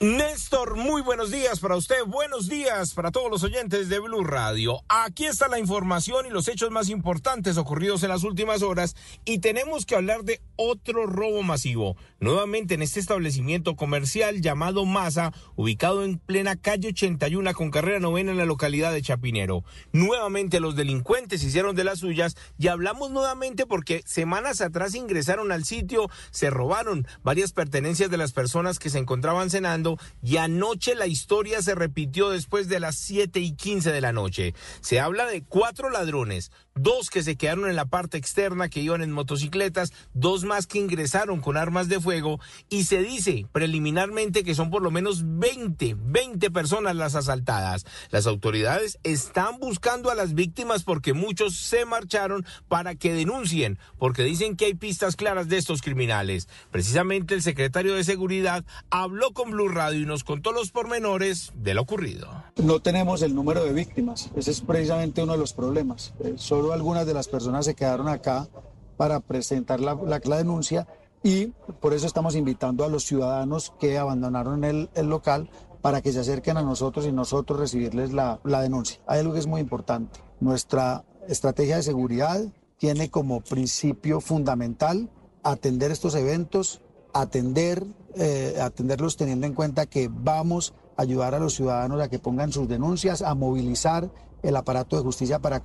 Néstor, muy buenos días para usted, buenos días para todos los oyentes de Blue Radio. Aquí está la información y los hechos más importantes ocurridos en las últimas horas y tenemos que hablar de otro robo masivo, nuevamente en este establecimiento comercial llamado Masa, ubicado en plena calle 81 con carrera novena en la localidad de Chapinero. Nuevamente los delincuentes hicieron de las suyas y hablamos nuevamente porque semanas atrás ingresaron al sitio, se robaron varias pertenencias de las personas que se encontraban cenando y anoche la historia se repitió después de las 7 y 15 de la noche. Se habla de cuatro ladrones, dos que se quedaron en la parte externa que iban en motocicletas, dos más que ingresaron con armas de fuego y se dice preliminarmente que son por lo menos 20, 20 personas las asaltadas. Las autoridades están buscando a las víctimas porque muchos se marcharon para que denuncien, porque dicen que hay pistas claras de estos criminales. Precisamente el secretario de Seguridad habló con Blue Radio y nos contó los pormenores de lo ocurrido. No tenemos el número de víctimas, ese es precisamente uno de los problemas. Eh, solo algunas de las personas se quedaron acá para presentar la, la, denuncia y por eso estamos invitando a los ciudadanos que abandonaron el, el local para que se acerquen a nosotros y nosotros recibirles la, la denuncia. Hay algo que es muy importante. Nuestra estrategia de seguridad tiene como principio fundamental atender estos eventos, atender eh, atenderlos teniendo en cuenta que vamos a ayudar a los ciudadanos a que pongan sus denuncias, a movilizar el aparato de justicia para,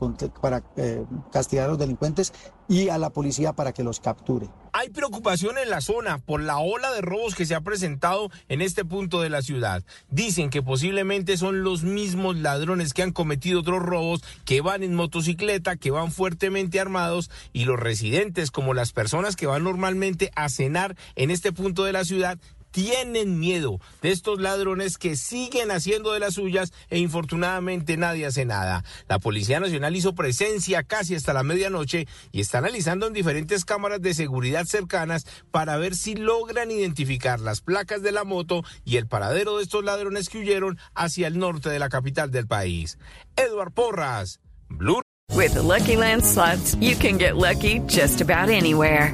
eh, castigar a los delincuentes y a la policía para que los capture. Hay preocupación en la zona por la ola de robos que se ha presentado en este punto de la ciudad. Dicen que posiblemente son los mismos ladrones que han cometido otros robos, que van en motocicleta, que van fuertemente armados y los residentes como las personas que van normalmente a cenar en este punto de la ciudad tienen miedo de estos ladrones que siguen haciendo de las suyas e infortunadamente nadie hace nada. La Policía Nacional hizo presencia casi hasta la medianoche y está analizando en diferentes cámaras de seguridad cercanas para ver si logran identificar las placas de la moto y el paradero de estos ladrones que huyeron hacia el norte de la capital del país. Edward Porras, Blue. With Lucky Land you can get lucky just about anywhere.